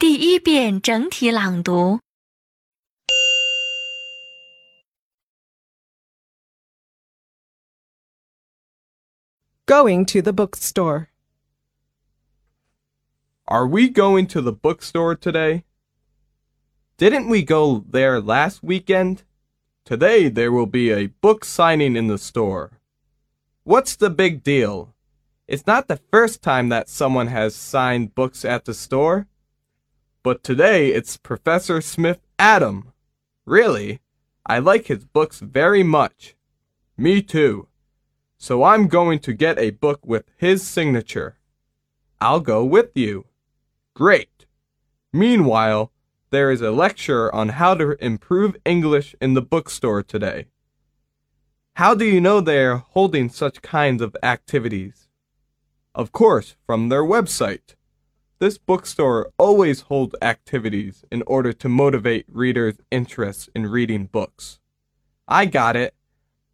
第一遍整体朗读。 Going to the bookstore. Are we going to the bookstore today? Didn't we go there last weekend? Today there will be a book signing in the store. What's the big deal? It's not the first time that someone has signed books at the store. But today it's Professor Smith Adam. Really? I like his books very much. Me too. So I'm going to get a book with his signature. I'll go with you. Great. Meanwhile, there is a lecture on how to improve English in the bookstore today. How do you know they are holding such kinds of activities? Of course, from their website. This bookstore always holds activities in order to motivate readers' interest in reading books. I got it.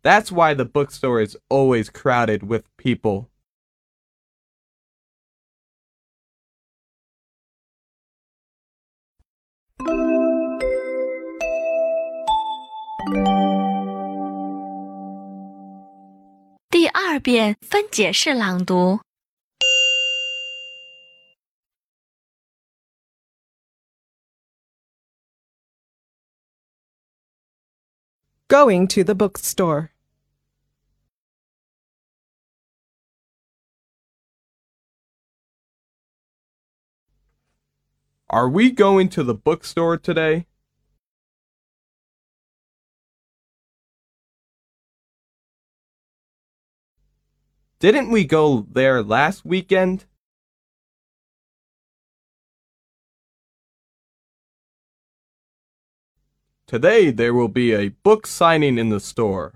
That's why the bookstore is always crowded with people. Going to the bookstore. Are we going to the bookstore today? Didn't we go there last weekend? Today there will be a book signing in the store.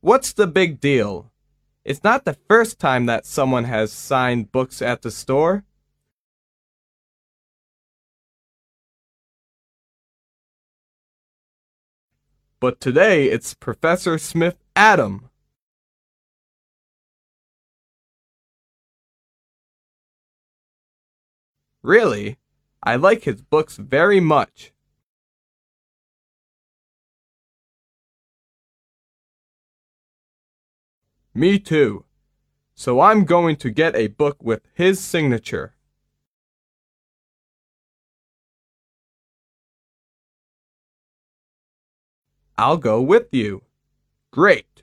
What's the big deal? It's not the first time that someone has signed books at the store. But today it's Professor Smith Adam. Really? I like his books very much. Me too. So I'm going to get a book with his signature. I'll go with you. Great.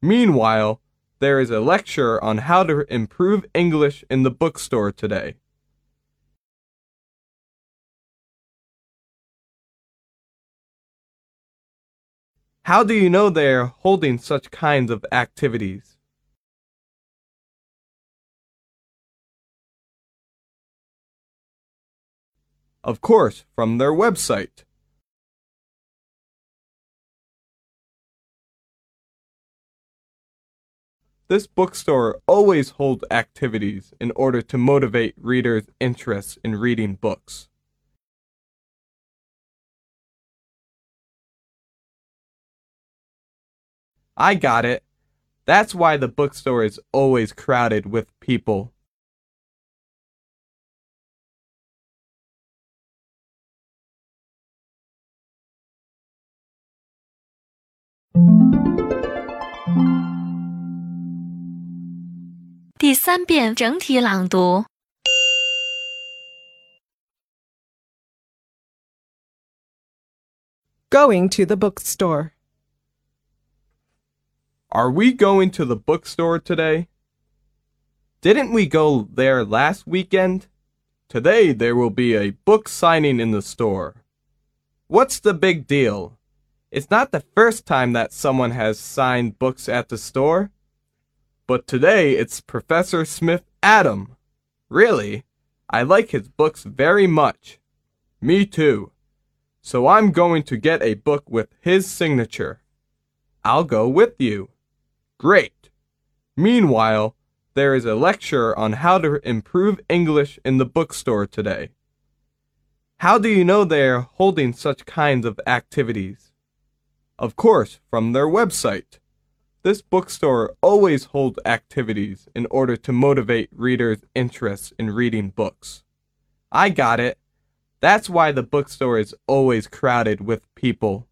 Meanwhile, there is a lecture on how to improve English in the bookstore today. How do you know they are holding such kinds of activities? Of course, from their website. This bookstore always holds activities in order to motivate readers' interest in reading books. I got it. That's why the bookstore is always crowded with people. 第三遍整体朗读。 Going to the bookstore. Are we going to the bookstore today? Didn't we go there last weekend? Today there will be a book signing in the store. What's the big deal? It's not the first time that someone has signed books at the store. But today it's Professor Smith Adam. Really? I like his books very much. Me too. So I'm going to get a book with his signature. I'll go with you. Great. Meanwhile, there is a lecture on how to improve English in the bookstore today. How do you know they're holding such kinds of activities? Of course, from their website. This bookstore always holds activities in order to motivate readers' interest in reading books. I got it. That's why the bookstore is always crowded with people.